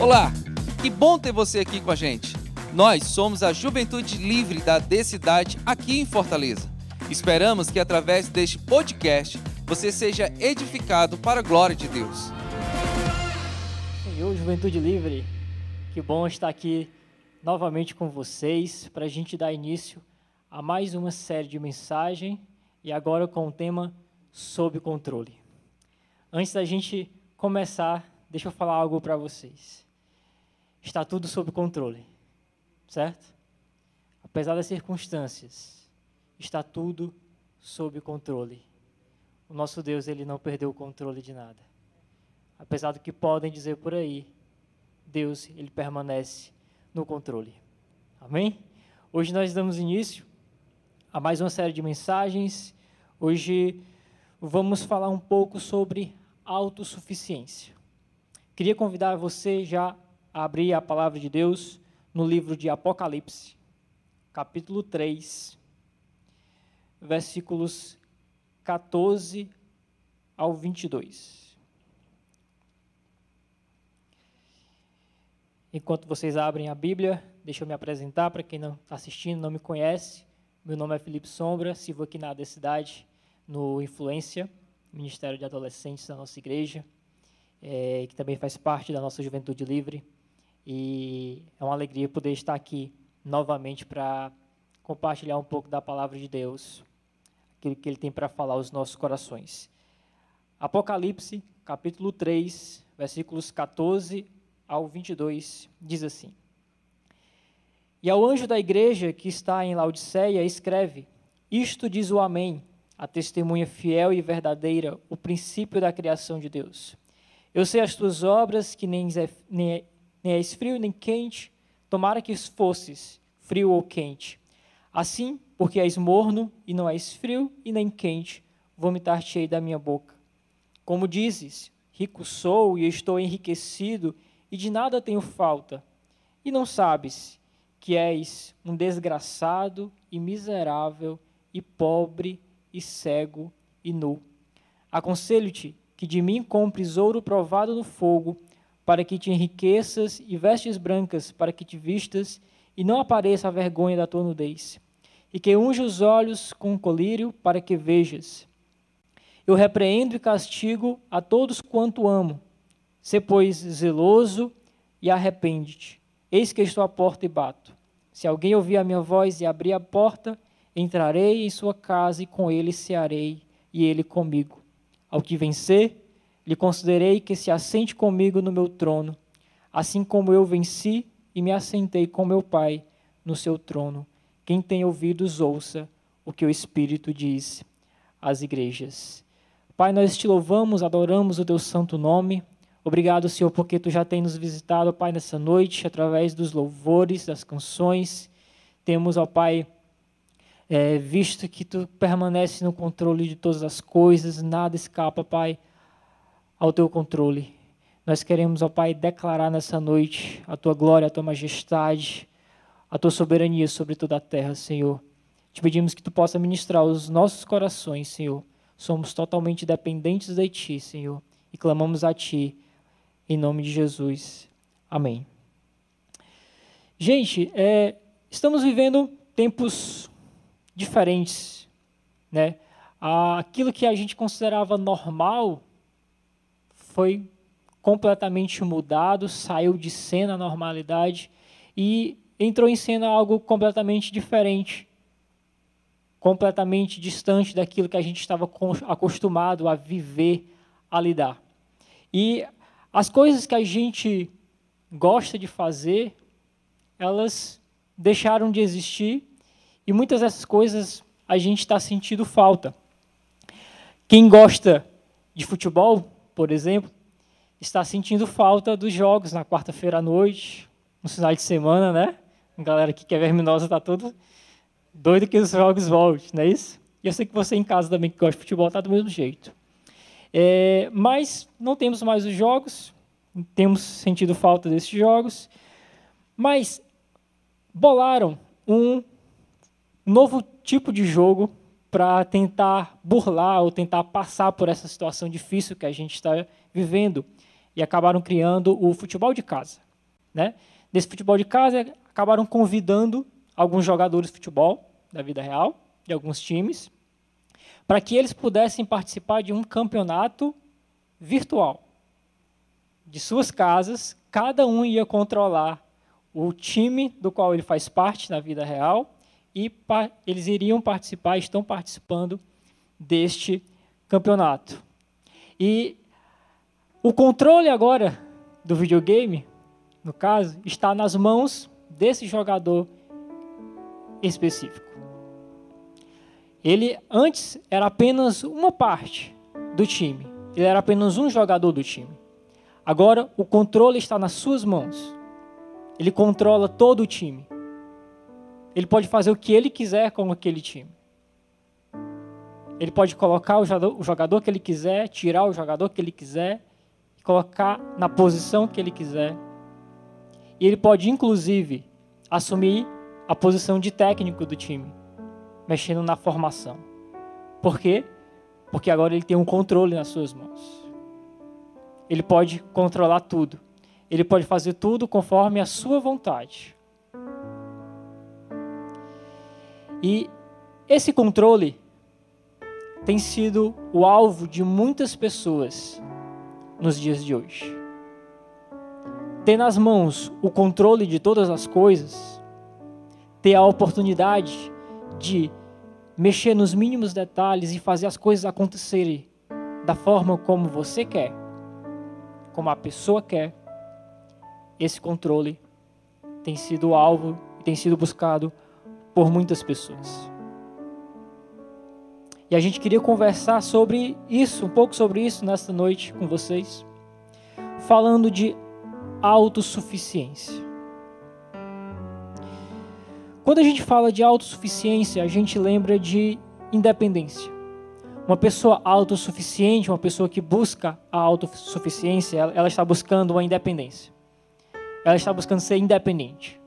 Olá, que bom ter você aqui com a gente. Nós somos a Juventude Livre da D-Cidade aqui em Fortaleza. Esperamos que através deste podcast você seja edificado para a glória de Deus. Senhor, Juventude Livre, que bom estar aqui novamente com vocês para a gente dar início a mais uma série de mensagem e agora com o tema sob controle. Antes da gente começar, deixa eu falar algo para vocês está tudo sob controle, certo? Apesar das circunstâncias, está tudo sob controle. O nosso Deus, ele não perdeu o controle de nada. Apesar do que podem dizer por aí, Deus, ele permanece no controle. Amém? Hoje nós damos início a mais uma série de mensagens. Hoje vamos falar um pouco sobre autossuficiência. Queria convidar você já abrir a palavra de Deus no livro de Apocalipse, capítulo 3, versículos 14 ao 22. Enquanto vocês abrem a Bíblia, deixa eu me apresentar para quem não está assistindo, não me conhece. Meu nome é Felipe Sombra, sirvo aqui na cidade no Influência, Ministério de Adolescentes da nossa igreja, é, que também faz parte da nossa Juventude Livre. E é uma alegria poder estar aqui novamente para compartilhar um pouco da palavra de Deus, aquilo que Ele tem para falar aos nossos corações. Apocalipse, capítulo 3, versículos 14 ao 22, diz assim: E ao anjo da igreja que está em Laodiceia, escreve: Isto diz o Amém, a testemunha fiel e verdadeira, o princípio da criação de Deus. Eu sei as tuas obras, que nem, nem nem és frio nem quente, tomara que fosses frio ou quente. Assim, porque és morno e não és frio e nem quente, vomitar-te-ei da minha boca. Como dizes, rico sou e estou enriquecido e de nada tenho falta, e não sabes que és um desgraçado e miserável e pobre e cego e nu. Aconselho-te que de mim compres ouro provado no fogo, para que te enriqueças, e vestes brancas, para que te vistas, e não apareça a vergonha da tua nudez. E que unja os olhos com colírio, para que vejas. Eu repreendo e castigo a todos quanto amo. Sê, pois, zeloso e arrepende-te. Eis que estou à porta e bato. Se alguém ouvir a minha voz e abrir a porta, entrarei em sua casa e com ele cearei, e ele comigo. Ao que vencer, lhe considerei que se assente comigo no meu trono, assim como eu venci e me assentei com meu Pai no seu trono. Quem tem ouvidos, ouça o que o Espírito diz às igrejas. Pai, nós te louvamos, adoramos o teu santo nome. Obrigado, Senhor, porque tu já tem nos visitado, Pai, nessa noite, através dos louvores, das canções. Temos, ó Pai, é, visto que tu permanece no controle de todas as coisas, nada escapa, Pai ao teu controle. Nós queremos, ó Pai, declarar nessa noite a tua glória, a tua majestade, a tua soberania sobre toda a terra, Senhor. Te pedimos que tu possa ministrar os nossos corações, Senhor. Somos totalmente dependentes de ti, Senhor, e clamamos a ti em nome de Jesus. Amém. Gente, é, estamos vivendo tempos diferentes, né? Aquilo que a gente considerava normal foi completamente mudado, saiu de cena a normalidade e entrou em cena algo completamente diferente, completamente distante daquilo que a gente estava acostumado a viver, a lidar. E as coisas que a gente gosta de fazer, elas deixaram de existir e muitas dessas coisas a gente está sentindo falta. Quem gosta de futebol por exemplo, está sentindo falta dos jogos na quarta-feira à noite, no final de semana, né? A galera que quer verminosa está todo doido que os jogos voltem, não é isso? E eu sei que você em casa também que gosta de futebol está do mesmo jeito. É, mas não temos mais os jogos, temos sentido falta desses jogos, mas bolaram um novo tipo de jogo para tentar burlar ou tentar passar por essa situação difícil que a gente está vivendo e acabaram criando o futebol de casa, né? Nesse futebol de casa acabaram convidando alguns jogadores de futebol da vida real de alguns times para que eles pudessem participar de um campeonato virtual de suas casas, cada um ia controlar o time do qual ele faz parte na vida real e eles iriam participar, estão participando deste campeonato. E o controle agora do videogame, no caso, está nas mãos desse jogador específico. Ele antes era apenas uma parte do time. Ele era apenas um jogador do time. Agora o controle está nas suas mãos. Ele controla todo o time. Ele pode fazer o que ele quiser com aquele time. Ele pode colocar o jogador, que ele quiser, tirar o jogador que ele quiser, colocar na posição que ele quiser. E ele pode, inclusive, assumir a posição de técnico do time, mexendo na formação. Por quê? Porque agora ele tem um controle nas suas mãos. Ele pode controlar tudo. Ele pode fazer tudo conforme a sua vontade. E esse controle tem sido o alvo de muitas pessoas nos dias de hoje. Ter nas mãos o controle de todas as coisas, ter a oportunidade de mexer nos mínimos detalhes e fazer as coisas acontecerem da forma como você quer, como a pessoa quer, esse controle tem sido alvo e tem sido buscado por muitas pessoas. E a gente queria conversar sobre isso, um pouco sobre isso nesta noite com vocês, falando de autossuficiência. Quando a gente fala de autossuficiência, a gente lembra de independência. Uma pessoa autossuficiente, uma pessoa que busca a autossuficiência, ela, está buscando uma independência. Ela está buscando ser independente.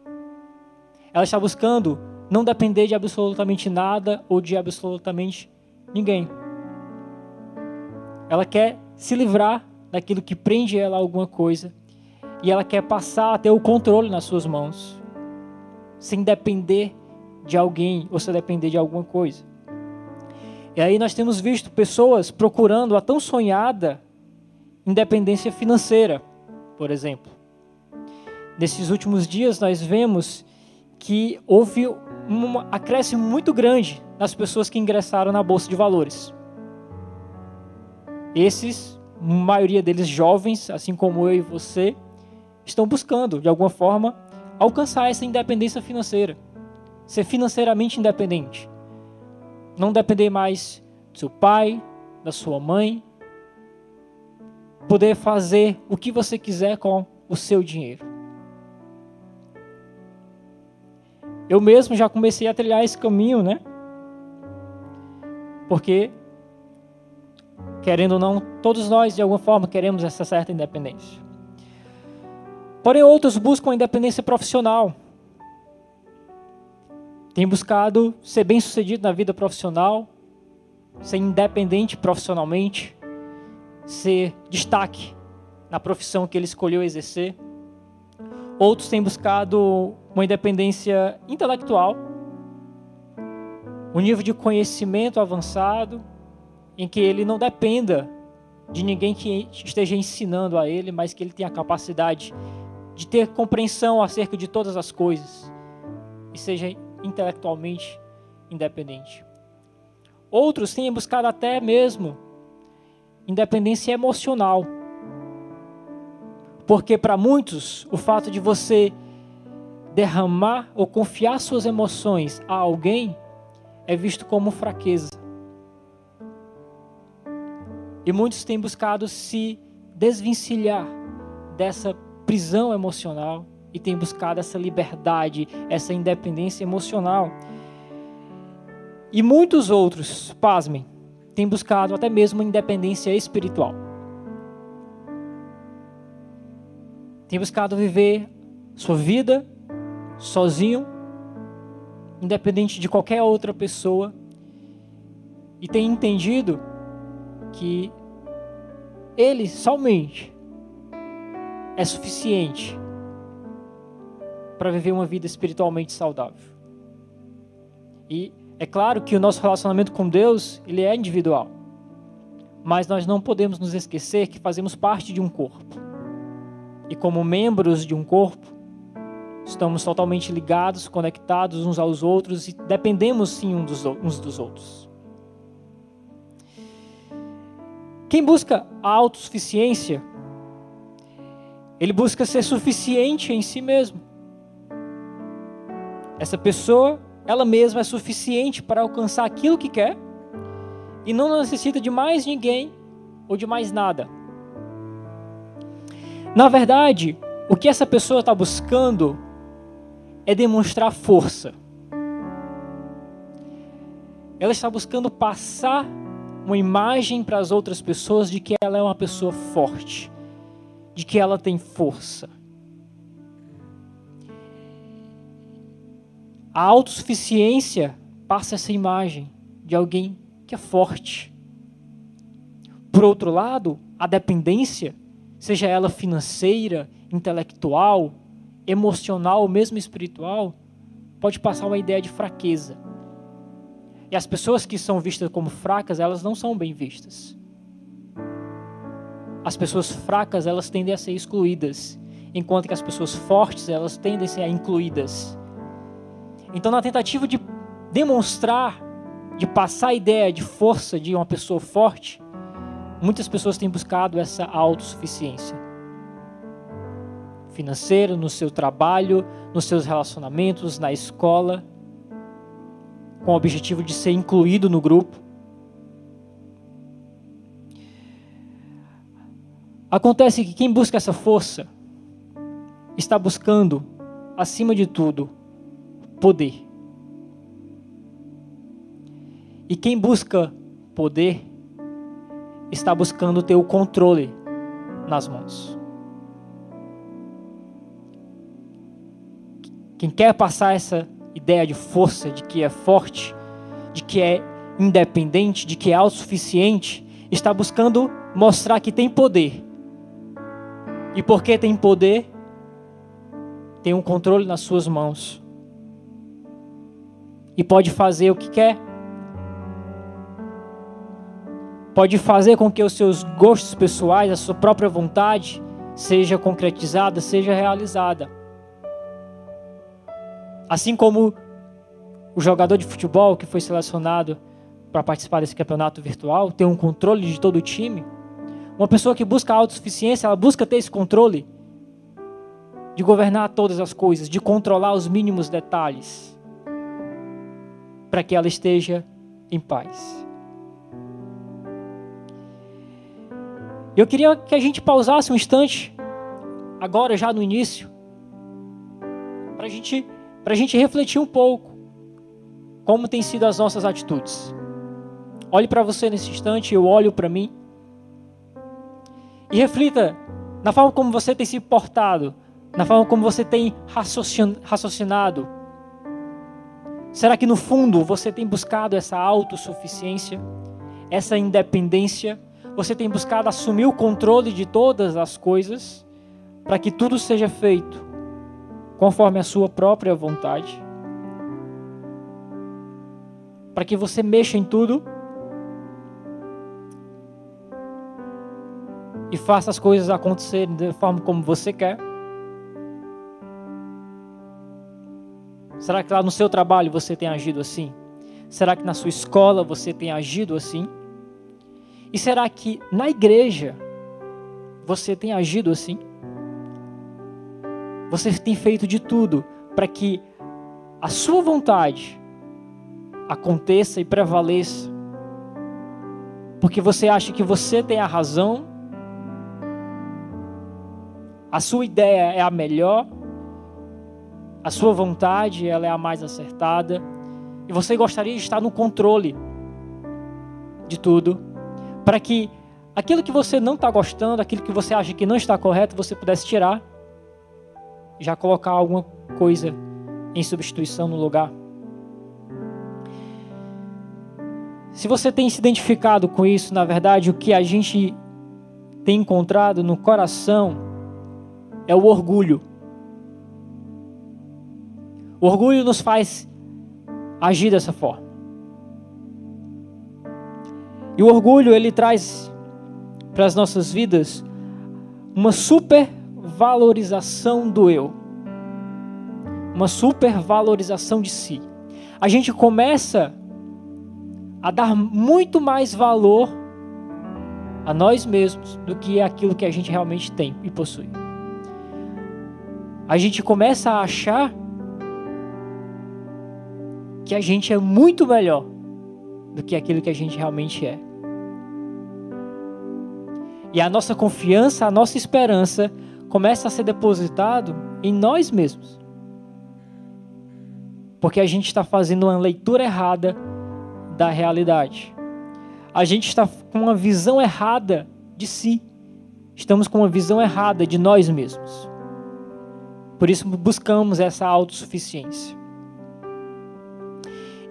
Ela está buscando não depender de absolutamente nada ou de absolutamente ninguém. Ela quer se livrar daquilo que prende ela a alguma coisa e ela quer passar a ter o controle nas suas mãos, sem depender de alguém ou sem depender de alguma coisa. E aí nós temos visto pessoas procurando a tão sonhada independência financeira, por exemplo. Nesses últimos dias nós vemos que houve um acréscimo muito grande nas pessoas que ingressaram na bolsa de valores. Esses, maioria deles jovens, assim como eu e você, estão buscando de alguma forma alcançar essa independência financeira, ser financeiramente independente. Não depender mais do seu pai, da sua mãe. Poder fazer o que você quiser com o seu dinheiro. Eu mesmo já comecei a trilhar esse caminho, né? Porque, querendo ou não, todos nós, de alguma forma, queremos essa certa independência. Porém, outros buscam independência profissional tem buscado ser bem sucedido na vida profissional, ser independente profissionalmente, ser destaque na profissão que ele escolheu exercer. Outros têm buscado uma independência intelectual, um nível de conhecimento avançado, em que ele não dependa de ninguém que esteja ensinando a ele, mas que ele tenha a capacidade de ter compreensão acerca de todas as coisas e seja intelectualmente independente. Outros têm buscado até mesmo independência emocional. Porque para muitos, o fato de você derramar ou confiar suas emoções a alguém é visto como fraqueza. E muitos têm buscado se desvencilhar dessa prisão emocional e tem buscado essa liberdade, essa independência emocional. E muitos outros, pasmem, têm buscado até mesmo independência espiritual. tem buscado viver sua vida sozinho, independente de qualquer outra pessoa, e tem entendido que ele somente é suficiente para viver uma vida espiritualmente saudável. E é claro que o nosso relacionamento com Deus, ele é individual. Mas nós não podemos nos esquecer que fazemos parte de um corpo. E como membros de um corpo, estamos totalmente ligados, conectados uns aos outros e dependemos sim uns dos outros. Quem busca a autossuficiência, ele busca ser suficiente em si mesmo. Essa pessoa, ela mesma é suficiente para alcançar aquilo que quer e não necessita de mais ninguém ou de mais nada. Na verdade, o que essa pessoa está buscando é demonstrar força. Ela está buscando passar uma imagem para as outras pessoas de que ela é uma pessoa forte, de que ela tem força. A autossuficiência passa essa imagem de alguém que é forte. Por outro lado, a dependência, seja ela financeira, intelectual, emocional ou mesmo espiritual, pode passar uma ideia de fraqueza. E as pessoas que são vistas como fracas, elas não são bem vistas. As pessoas fracas, elas tendem a ser excluídas, enquanto que as pessoas fortes, elas tendem a ser incluídas. Então, na tentativa de demonstrar, de passar a ideia de força de uma pessoa forte, muitas pessoas têm buscado essa autossuficiência financeira, no seu trabalho, nos seus relacionamentos, na escola, com o objetivo de ser incluído no grupo. Acontece que quem busca essa força está buscando, acima de tudo, poder. E quem busca poder está buscando ter o controle nas mãos. Quem quer passar essa ideia de força, de que é forte, de que é independente, de que é autossuficiente, está buscando mostrar que tem poder. E porque tem poder, tem um controle nas suas mãos e pode fazer o que quer. Pode fazer com que os seus gostos pessoais, a sua própria vontade, seja concretizada, seja realizada. Assim como o jogador de futebol que foi selecionado para participar desse campeonato virtual tem um controle de todo o time, uma pessoa que busca autossuficiência, ela busca ter esse controle de governar todas as coisas, de controlar os mínimos detalhes para que ela esteja em paz. Eu queria que a gente pausasse um instante, agora já no início, para gente, a gente refletir um pouco como têm sido as nossas atitudes. Olhe para você nesse instante, eu olho para mim. E reflita na forma como você tem se portado, na forma como você tem raciocinado, Será que no fundo você tem buscado essa autossuficiência, essa independência? Você tem buscado assumir o controle de todas as coisas para que tudo seja feito conforme a sua própria vontade? Para que você mexa em tudo e faça as coisas acontecerem da forma como você quer? Será que lá no seu trabalho você tem agido assim? Será que na sua escola você tem agido assim? E será que na igreja você tem agido assim? Você tem feito de tudo para que a sua vontade aconteça e prevaleça? Porque você acha que você tem a razão? A sua ideia é a melhor? a sua vontade ela é a mais acertada e você gostaria de estar no controle de tudo, para que aquilo que você não está gostando, aquilo que você acha que não está correto, você pudesse tirar já colocar alguma coisa em substituição no lugar. Se você tem se identificado com isso, na verdade, o que a gente tem encontrado no coração é o orgulho. O orgulho nos faz agir dessa forma. E o orgulho ele traz para as nossas vidas uma supervalorização do eu. Uma supervalorização de si. A gente começa a dar muito mais valor a nós mesmos do que aquilo que a gente realmente tem e possui. A gente começa a achar que a gente é muito melhor do que aquilo que a gente realmente é. E a nossa confiança, a nossa esperança começa a ser depositado em nós mesmos. Porque a gente está fazendo uma leitura errada da realidade. A gente está com uma visão errada de si. Estamos com uma visão errada de nós mesmos. Por isso buscamos essa autossuficiência.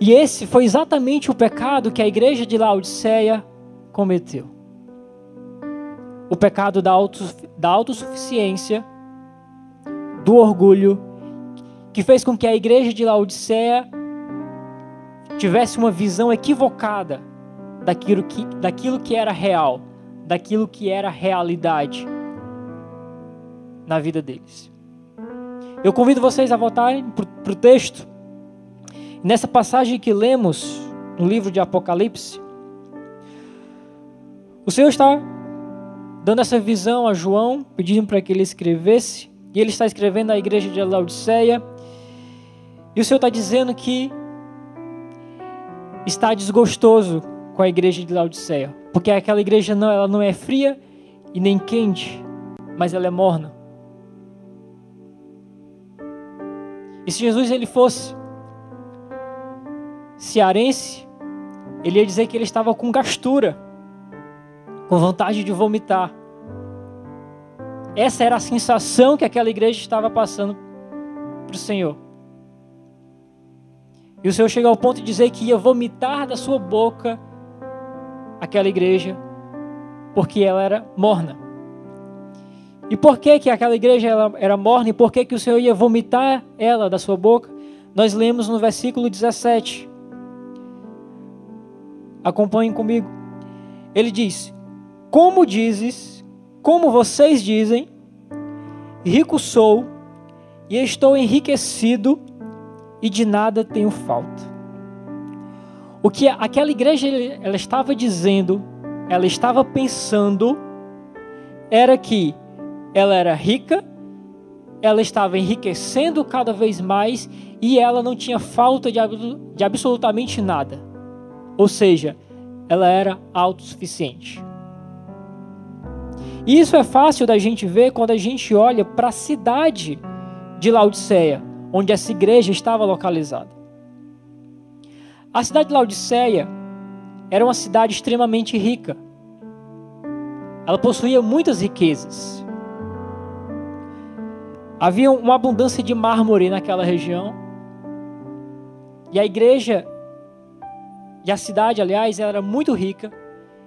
E esse foi exatamente o pecado que a igreja de Laodiceia cometeu o pecado da, auto, da autossuficiência, do orgulho, que fez com que a igreja de Laodiceia tivesse uma visão equivocada daquilo que, daquilo que era real, daquilo que era realidade na vida deles. Eu convido vocês a voltarem para o texto. Nessa passagem que lemos no livro de Apocalipse, o Senhor está dando essa visão a João, pedindo para que ele escrevesse. E ele está escrevendo à igreja de Laodiceia. E o Senhor está dizendo que está desgostoso com a igreja de Laodiceia, porque aquela igreja não, ela não é fria e nem quente, mas ela é morna. E se Jesus ele fosse cearense, ele ia dizer que ele estava com gastura com vontade de vomitar. Essa era a sensação que aquela igreja estava passando para o Senhor. E o Senhor chegou ao ponto de dizer que ia vomitar da sua boca aquela igreja, porque ela era morna. E por que, que aquela igreja era morna e por que, que o Senhor ia vomitar ela da sua boca? Nós lemos no versículo 17. Acompanhem comigo. Ele diz: como dizes, como vocês dizem, rico sou e estou enriquecido e de nada tenho falta. O que aquela igreja ela estava dizendo, ela estava pensando, era que ela era rica, ela estava enriquecendo cada vez mais e ela não tinha falta de, de absolutamente nada. Ou seja, ela era autossuficiente. E isso é fácil da gente ver quando a gente olha para a cidade de Laodiceia, onde essa igreja estava localizada. A cidade de Laodiceia era uma cidade extremamente rica. Ela possuía muitas riquezas. Havia uma abundância de mármore naquela região. E a igreja e a cidade, aliás, era muito rica.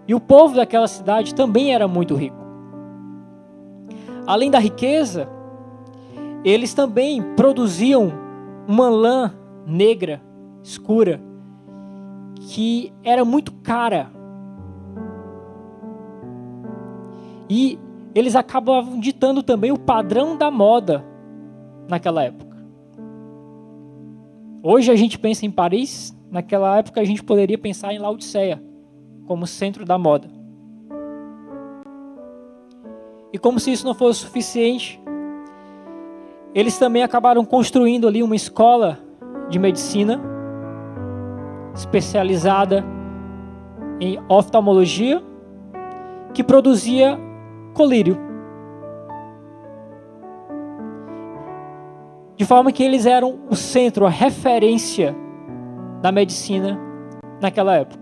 E o povo daquela cidade também era muito rico além da riqueza, eles também produziam uma lã negra, escura, que era muito cara. E eles acabavam ditando também o padrão da moda naquela época. Hoje a gente pensa em Paris, naquela época a gente poderia pensar em Laodiceia como centro da moda. E como se isso não fosse suficiente, eles também acabaram construindo ali uma escola de medicina especializada em oftalmologia que produzia colírio. De forma que eles eram o centro, a referência da medicina naquela época.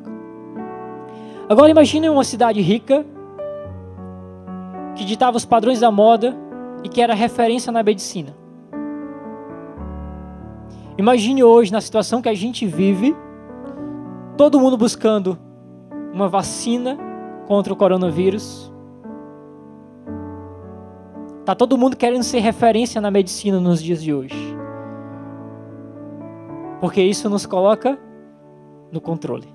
Agora imagine uma cidade rica que ditava os padrões da moda e que era referência na medicina. Imagine hoje, na situação que a gente vive, todo mundo buscando uma vacina contra o coronavírus. Tá todo mundo querendo ser referência na medicina nos dias de hoje. Porque isso nos coloca no controle.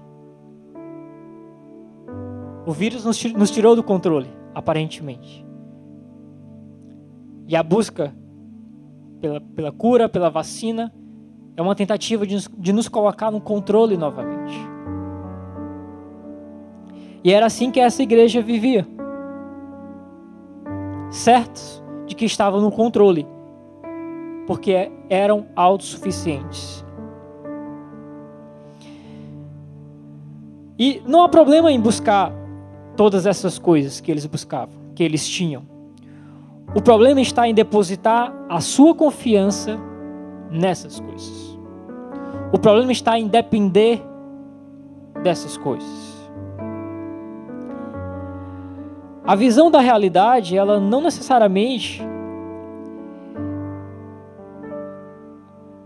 O vírus nos tirou do controle, aparentemente. E a busca pela, pela cura, pela vacina, é uma tentativa de nos, de nos colocar no controle novamente. E era assim que essa igreja vivia. Certos de que estavam no controle, porque eram autossuficientes. E não há problema em buscar todas essas coisas que eles buscavam, que eles tinham. O problema está em depositar a sua confiança nessas coisas. O problema está em depender dessas coisas. A visão da realidade, ela não necessariamente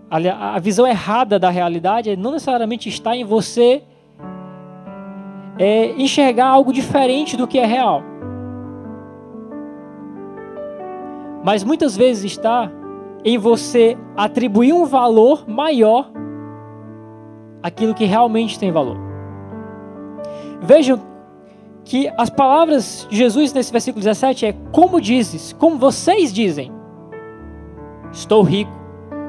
a visão errada da realidade não necessariamente está em você é, enxergar algo diferente do que é real. Mas muitas vezes está em você atribuir um valor maior àquilo que realmente tem valor. Vejam que as palavras de Jesus nesse versículo 17 é como dizes, como vocês dizem. Estou rico,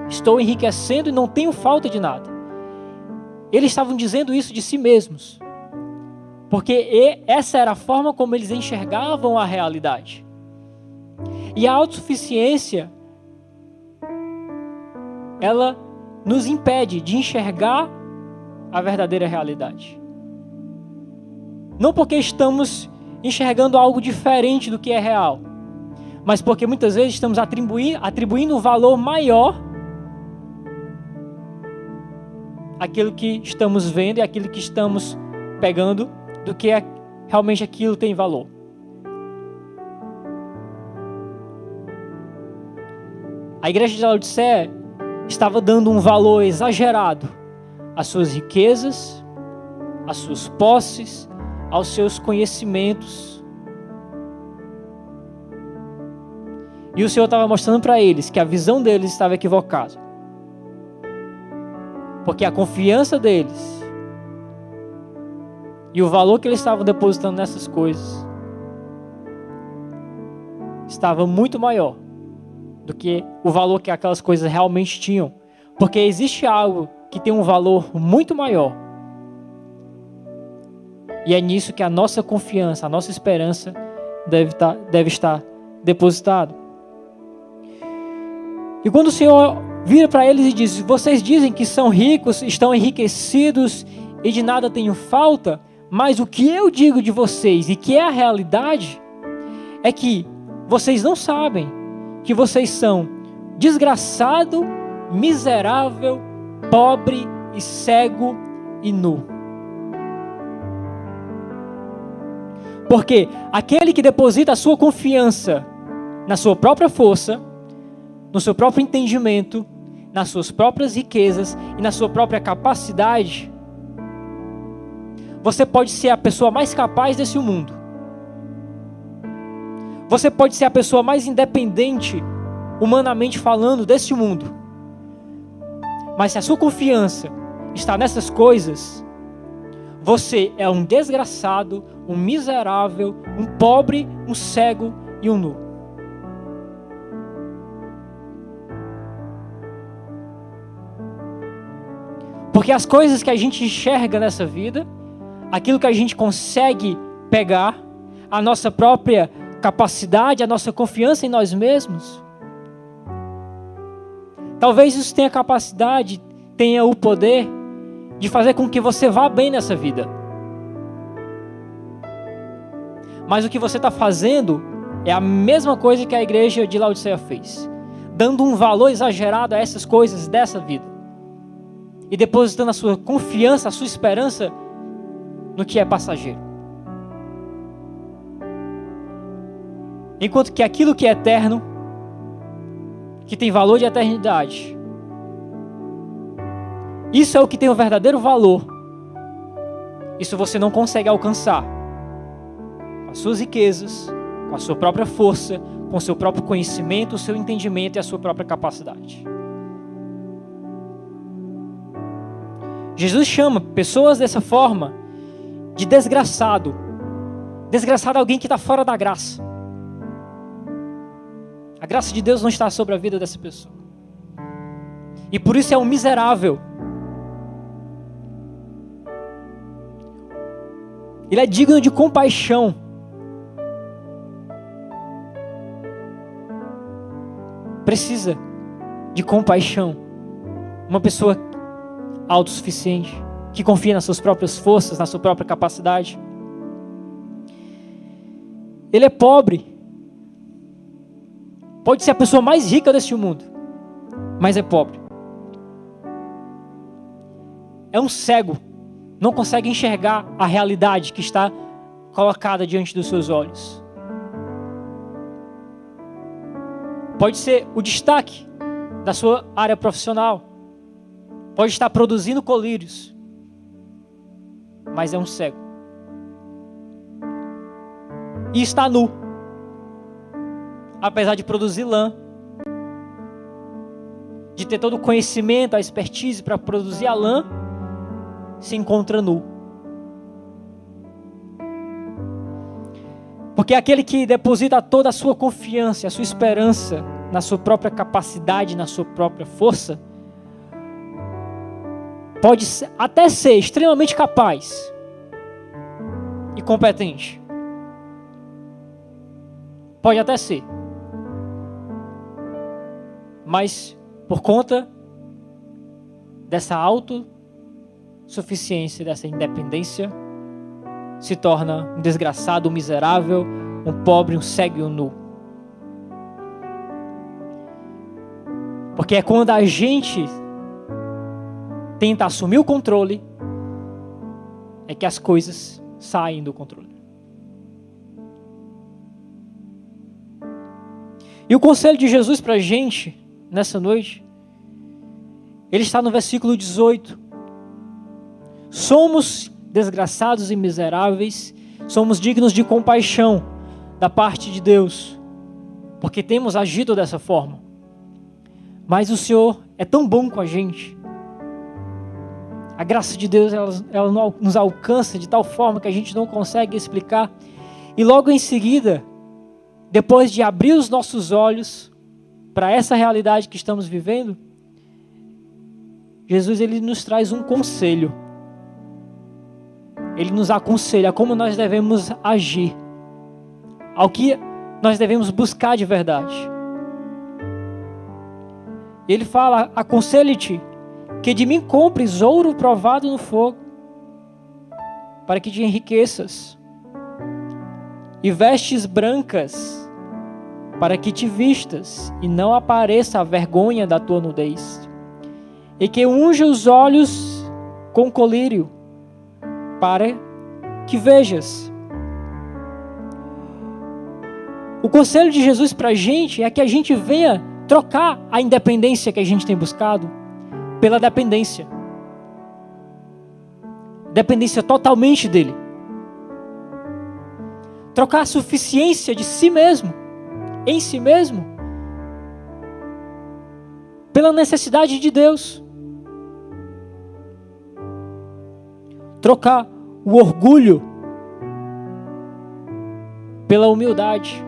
estou enriquecendo e não tenho falta de nada. Eles estavam dizendo isso de si mesmos. Porque essa era a forma como eles enxergavam a realidade. E a autossuficiência, ela nos impede de enxergar a verdadeira realidade. Não porque estamos enxergando algo diferente do que é real, mas porque muitas vezes estamos atribuindo, atribuindo um valor maior àquilo que estamos vendo e àquilo que estamos pegando do que realmente aquilo tem valor. A igreja de Laodicea estava dando um valor exagerado às suas riquezas, às suas posses, aos seus conhecimentos. E o Senhor estava mostrando para eles que a visão deles estava equivocada. Porque a confiança deles e o valor que eles estavam depositando nessas coisas estava muito maior do que o valor que aquelas coisas realmente tinham. Porque existe algo que tem um valor muito maior. E é nisso que a nossa confiança, a nossa esperança deve estar, tá, deve estar depositada. E quando o Senhor vira para eles e diz: Vocês dizem que são ricos, estão enriquecidos e de nada tenho falta, mas o que eu digo de vocês e que é a realidade é que vocês não sabem que vocês são desgraçado, miserável, pobre e cego e nu. Porque aquele que deposita a sua confiança na sua própria força, no seu próprio entendimento, nas suas próprias riquezas e na sua própria capacidade, você pode ser a pessoa mais capaz desse mundo. Você pode ser a pessoa mais independente, humanamente falando, desse mundo. Mas se a sua confiança está nessas coisas, você é um desgraçado, um miserável, um pobre, um cego e um nu. Porque as coisas que a gente enxerga nessa vida aquilo que a gente consegue pegar, a nossa própria capacidade, a nossa confiança em nós mesmos. Talvez isso tenha capacidade, tenha o poder de fazer com que você vá bem nessa vida. Mas o que você está fazendo é a mesma coisa que a igreja de Laodiceia fez, dando um valor exagerado a essas coisas dessa vida e depositando a sua confiança, a sua esperança no que é passageiro. Enquanto que aquilo que é eterno, que tem valor de eternidade, Isso é o que tem o verdadeiro valor. Isso você não consegue alcançar as suas riquezas, com a sua própria força, com o seu próprio conhecimento, o seu entendimento e a sua própria capacidade. Jesus chama pessoas dessa forma de desgraçado. Desgraçado é alguém que está fora da graça. A graça de Deus não está sobre a vida dessa pessoa. E por isso é um miserável. Ele é digno de compaixão. Precisa de compaixão. Uma pessoa autossuficiente, que confia nas suas próprias forças, na sua própria capacidade. Ele é pobre. Pode ser a pessoa mais rica deste mundo, mas é pobre. É um cego, não consegue enxergar a realidade que está colocada diante dos seus olhos. Pode ser o destaque da sua área profissional, pode estar produzindo colírios, mas é um cego. E está nu. Apesar de produzir lã, de ter todo o conhecimento, a expertise para produzir a lã, se encontra nu. Porque aquele que deposita toda a sua confiança, a sua esperança na sua própria capacidade, na sua própria força, pode até ser extremamente capaz e competente. Pode até ser. Mas por conta dessa autossuficiência, dessa independência, se torna um desgraçado, um miserável, um pobre, um cego e um nu. Porque é quando a gente tenta assumir o controle, é que as coisas saem do controle. E o conselho de Jesus para a gente, nessa noite, ele está no versículo 18. Somos desgraçados e miseráveis, somos dignos de compaixão da parte de Deus, porque temos agido dessa forma. Mas o Senhor é tão bom com a gente, a graça de Deus ela, ela nos alcança de tal forma que a gente não consegue explicar. E logo em seguida, depois de abrir os nossos olhos para essa realidade que estamos vivendo, Jesus ele nos traz um conselho. Ele nos aconselha como nós devemos agir, ao que nós devemos buscar de verdade. Ele fala: aconselhe-te que de mim compres ouro provado no fogo, para que te enriqueças, e vestes brancas, para que te vistas, e não apareça a vergonha da tua nudez, e que unja os olhos com colírio, para que vejas. O conselho de Jesus para a gente é que a gente venha trocar a independência que a gente tem buscado pela dependência. Dependência totalmente dele. Trocar a suficiência de si mesmo, em si mesmo, pela necessidade de Deus. Trocar o orgulho pela humildade.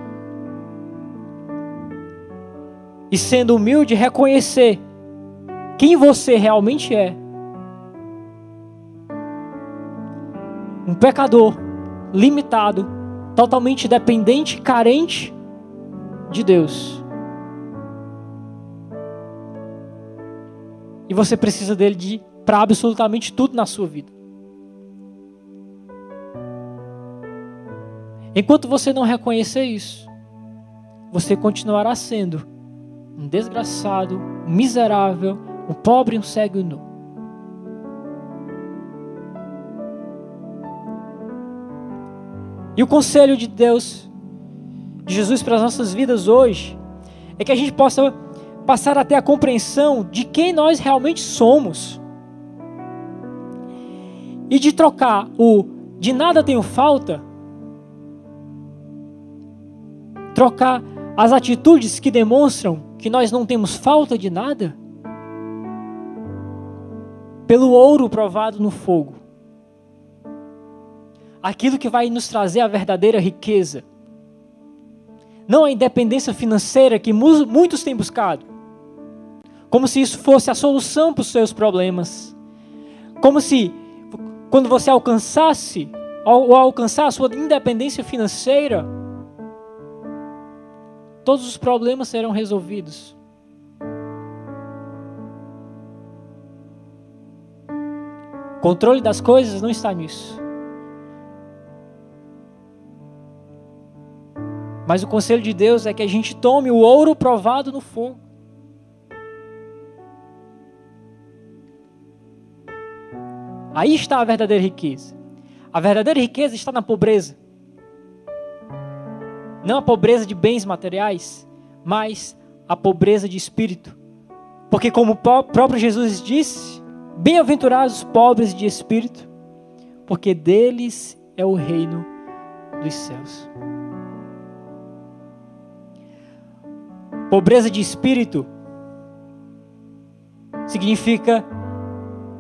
E sendo humilde, reconhecer quem você realmente é. Um pecador, limitado, totalmente dependente, carente de Deus. E você precisa dele de para absolutamente tudo na sua vida. Enquanto você não reconhecer isso, você continuará sendo um desgraçado, um miserável, um pobre, um cego e nu. E o conselho de Deus, de Jesus para as nossas vidas hoje, é que a gente possa passar até a compreensão de quem nós realmente somos. e de trocar o de nada tenho falta, trocar as atitudes que demonstram que nós não temos falta de nada, pelo ouro provado no fogo. Aquilo que vai nos trazer a verdadeira riqueza. Não a independência financeira que muitos têm buscado. Como se isso fosse a solução para os seus problemas. Como se, quando você alcançasse, ou alcançar a sua independência financeira, todos os problemas serão resolvidos. O controle das coisas não está nisso. Mas o conselho de Deus é que a gente tome o ouro provado no fogo. Aí está a verdadeira riqueza. A verdadeira riqueza está na pobreza. Não a pobreza de bens materiais, mas a pobreza de espírito. Porque, como o próprio Jesus disse, Bem-aventurados os pobres de espírito, porque deles é o reino dos céus. Pobreza de espírito significa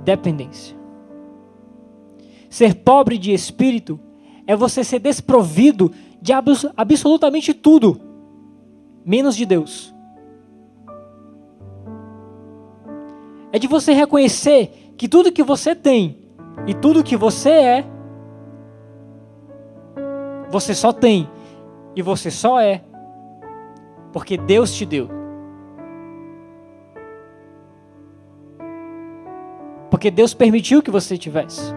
dependência. Ser pobre de espírito é você ser desprovido de absolutamente tudo, menos de Deus. é de você reconhecer que tudo que você tem e tudo que você é, você só tem e você só é porque Deus te deu. Porque Deus permitiu que você tivesse.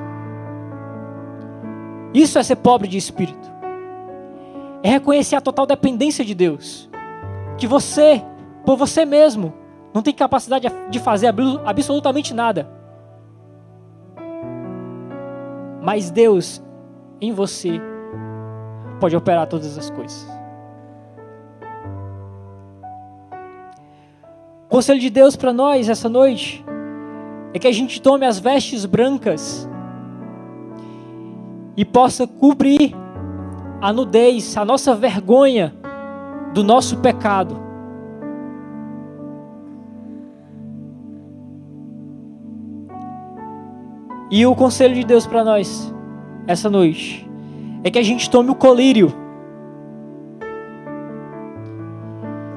Isso é ser pobre de espírito. É reconhecer a total dependência de Deus. Que você, por você mesmo, não tem capacidade de fazer absolutamente nada. Mas Deus em você pode operar todas as coisas. O conselho de Deus para nós essa noite é que a gente tome as vestes brancas e possa cobrir a nudez, a nossa vergonha do nosso pecado E o conselho de Deus para nós, essa noite, é que a gente tome o colírio.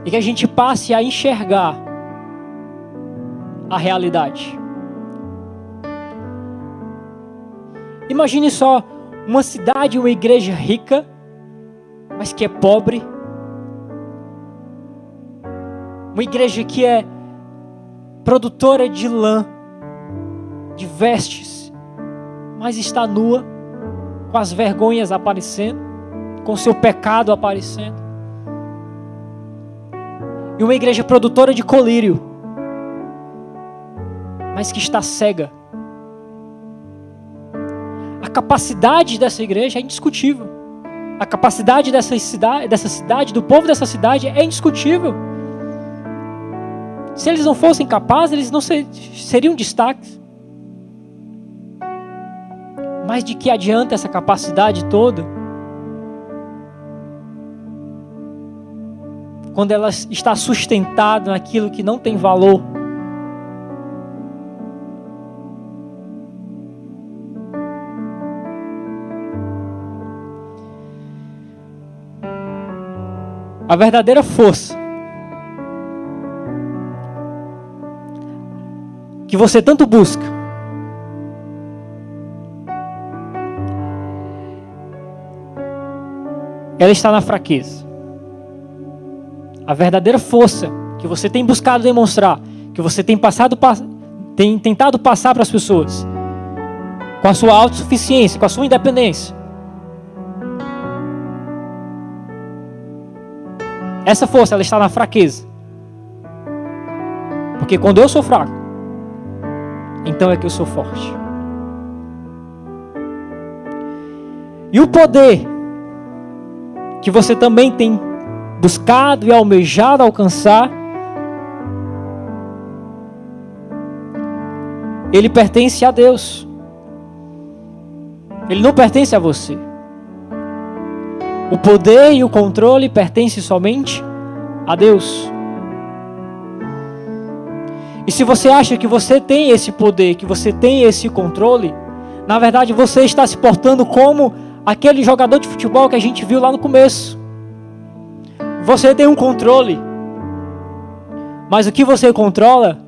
E que a gente passe a enxergar a realidade. Imagine só uma cidade, uma igreja rica, mas que é pobre. Uma igreja que é produtora de lã, de vestes mas está nua, com as vergonhas aparecendo, com seu pecado aparecendo. E uma igreja produtora de colírio, mas que está cega. A capacidade dessa igreja é indiscutível. A capacidade dessa cidade, dessa cidade, do povo dessa cidade é indiscutível. Se eles não fossem capazes, eles não ser, seriam destaques. Mas de que adianta essa capacidade toda? Quando ela está sustentada naquilo que não tem valor. A verdadeira força que você tanto busca ela está na fraqueza. A verdadeira força que você tem buscado demonstrar, que você tem passado tem tentado passar para as pessoas, com a sua autossuficiência, com a sua independência. Essa força ela está na fraqueza. Porque quando eu sou fraco, então é que eu sou forte. E o poder que você também tem buscado e almejado alcançar, ele pertence a Deus. Ele não pertence a você. O poder e o controle pertencem somente a Deus. E se você acha que você tem esse poder, que você tem esse controle, na verdade você está se portando como aquele jogador de futebol que a gente viu lá no começo. Você tem um controle, mas o que você controla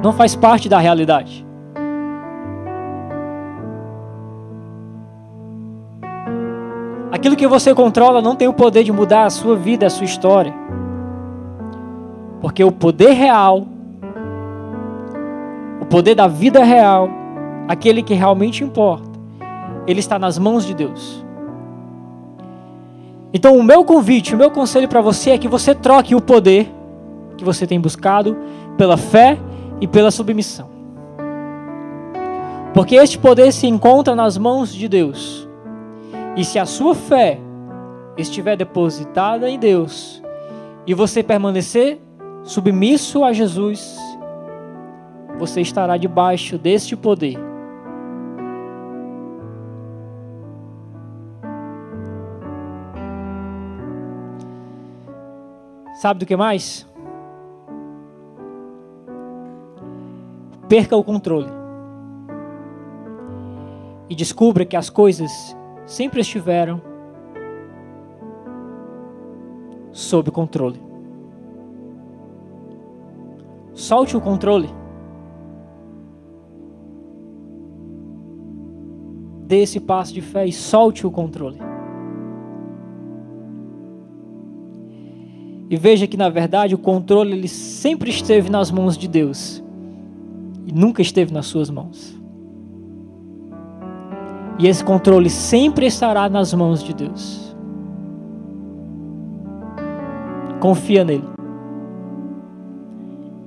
não faz parte da realidade. Aquilo que você controla não tem o poder de mudar a sua vida, a sua história. Porque o poder real, o poder da vida real, aquele que realmente importa, ele está nas mãos de Deus. Então, o meu convite, o meu conselho para você é que você troque o poder que você tem buscado pela fé e pela submissão. Porque este poder se encontra nas mãos de Deus. E se a sua fé estiver depositada em Deus e você permanecer submisso a Jesus, você estará debaixo deste poder Sabe do que mais? Perca o controle. E descubra que as coisas sempre estiveram sob controle. Solte o controle. Dê esse passo de fé e solte o controle. E veja que na verdade o controle ele sempre esteve nas mãos de Deus e nunca esteve nas suas mãos. E esse controle sempre estará nas mãos de Deus. Confia nele.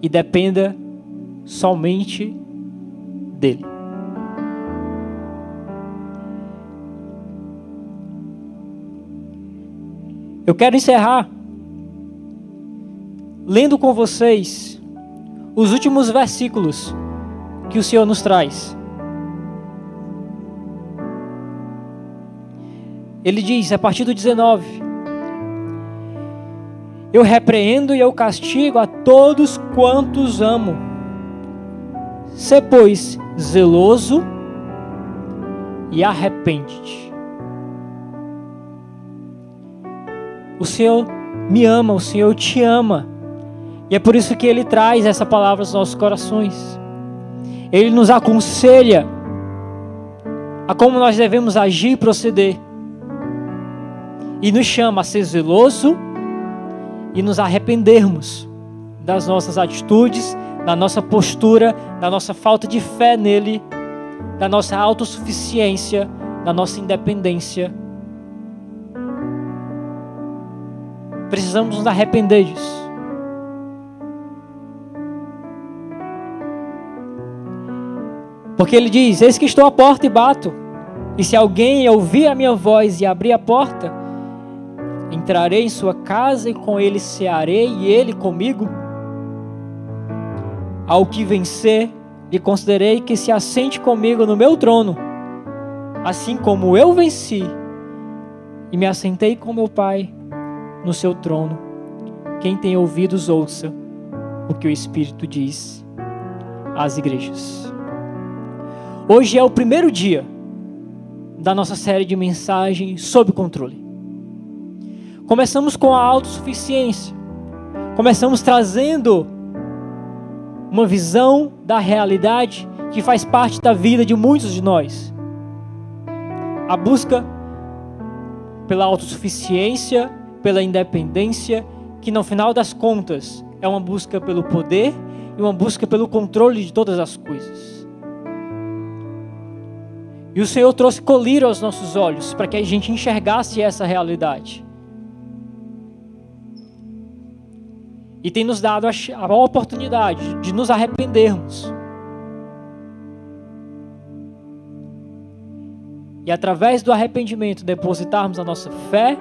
E dependa somente dele. Eu quero encerrar lendo com vocês os últimos versículos que o Senhor nos traz. Ele diz, a partir do 19: Eu repreendo e eu castigo a todos quantos amo. Se, pois, zeloso e arrepende-te. O Senhor me ama, o Senhor te ama. E é por isso que ele traz essa palavra aos nossos corações. Ele nos aconselha a como nós devemos agir e proceder. E nos chama a ser zeloso e nos arrependermos das nossas atitudes, da nossa postura, da nossa falta de fé nele, da nossa autossuficiência, da nossa independência. Precisamos nos arrepender disso. Porque ele diz: Eis que estou à porta e bato. E se alguém ouvir a minha voz e abrir a porta, entrarei em sua casa e com ele cearei e ele comigo. Ao que vencer, lhe considerei que se assente comigo no meu trono, assim como eu venci e me assentei com meu Pai no seu trono. Quem tem ouvidos, ouça o que o Espírito diz às igrejas. Hoje é o primeiro dia da nossa série de mensagens sob controle. Começamos com a autossuficiência. Começamos trazendo uma visão da realidade que faz parte da vida de muitos de nós. A busca pela autossuficiência, pela independência, que no final das contas é uma busca pelo poder e uma busca pelo controle de todas as coisas. E o Senhor trouxe colírio aos nossos olhos para que a gente enxergasse essa realidade. E tem nos dado a oportunidade de nos arrependermos. E através do arrependimento depositarmos a nossa fé,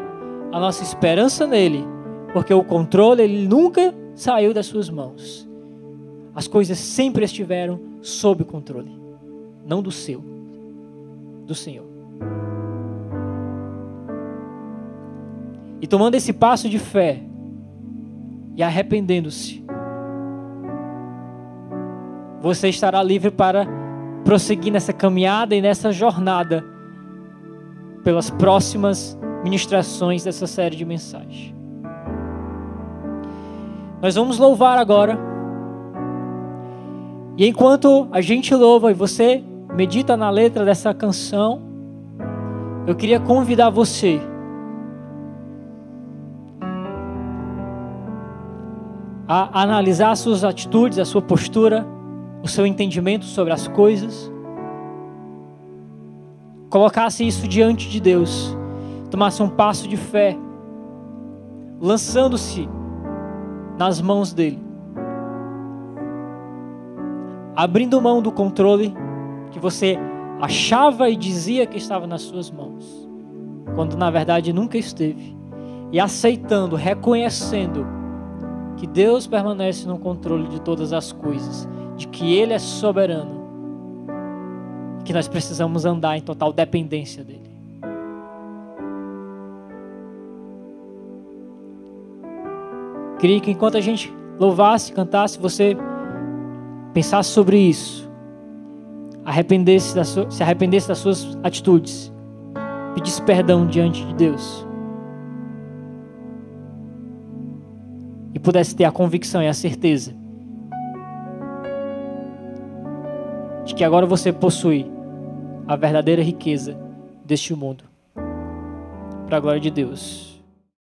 a nossa esperança nele, porque o controle ele nunca saiu das suas mãos. As coisas sempre estiveram sob controle, não do seu. do Senhor. E tomando esse passo de fé e arrependendo-se, você estará livre para prosseguir nessa caminhada e nessa jornada pelas próximas ministrações dessa série de mensagens. Nós vamos louvar agora. E enquanto a gente louva e você medita na letra dessa canção, eu queria convidar você a analisar as suas atitudes, a sua postura, o seu entendimento sobre as coisas. Colocasse isso diante de Deus, tomasse um passo de fé, lançando-se nas mãos dele. Abrindo mão do controle que você achava e dizia que estava nas suas mãos, quando na verdade nunca esteve. E aceitando, reconhecendo que Deus permanece no controle de todas as coisas, de que Ele é soberano, que nós precisamos andar em total dependência dEle. Queria que enquanto a gente louvasse, cantasse, você pensasse sobre isso, arrependesse das se arrependesse das suas atitudes, pedisse perdão diante de Deus. E pudesse ter a convicção e a certeza de que agora você possui a verdadeira riqueza deste mundo. Para a glória de Deus.